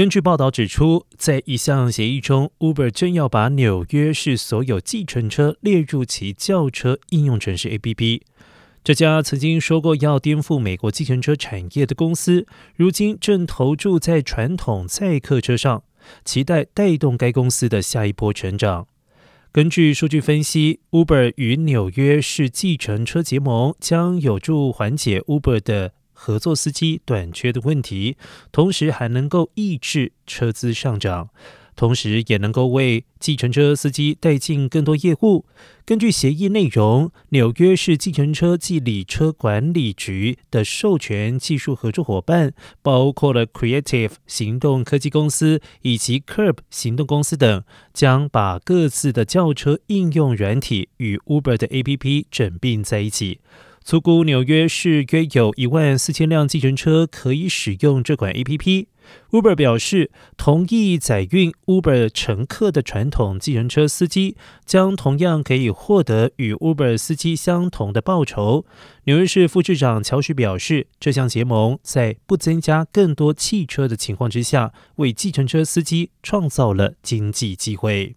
根据报道指出，在一项协议中，Uber 正要把纽约市所有计程车列入其轿车应用程式 APP。这家曾经说过要颠覆美国计程车产业的公司，如今正投注在传统载客车上，期待带动该公司的下一波成长。根据数据分析，Uber 与纽约市计程车结盟，将有助缓解 Uber 的。合作司机短缺的问题，同时还能够抑制车资上涨，同时也能够为计程车司机带进更多业务。根据协议内容，纽约市计程车及理车管理局的授权技术合作伙伴包括了 Creative 行动科技公司以及 Curb 行动公司等，将把各自的轿车应用软体与 Uber 的 APP 整并在一起。粗估纽约市约有一万四千辆计程车可以使用这款 A P P。Uber 表示，同意载运 Uber 乘客的传统计程车司机将同样可以获得与 Uber 司机相同的报酬。纽约市副市长乔许表示，这项结盟在不增加更多汽车的情况之下，为计程车司机创造了经济机会。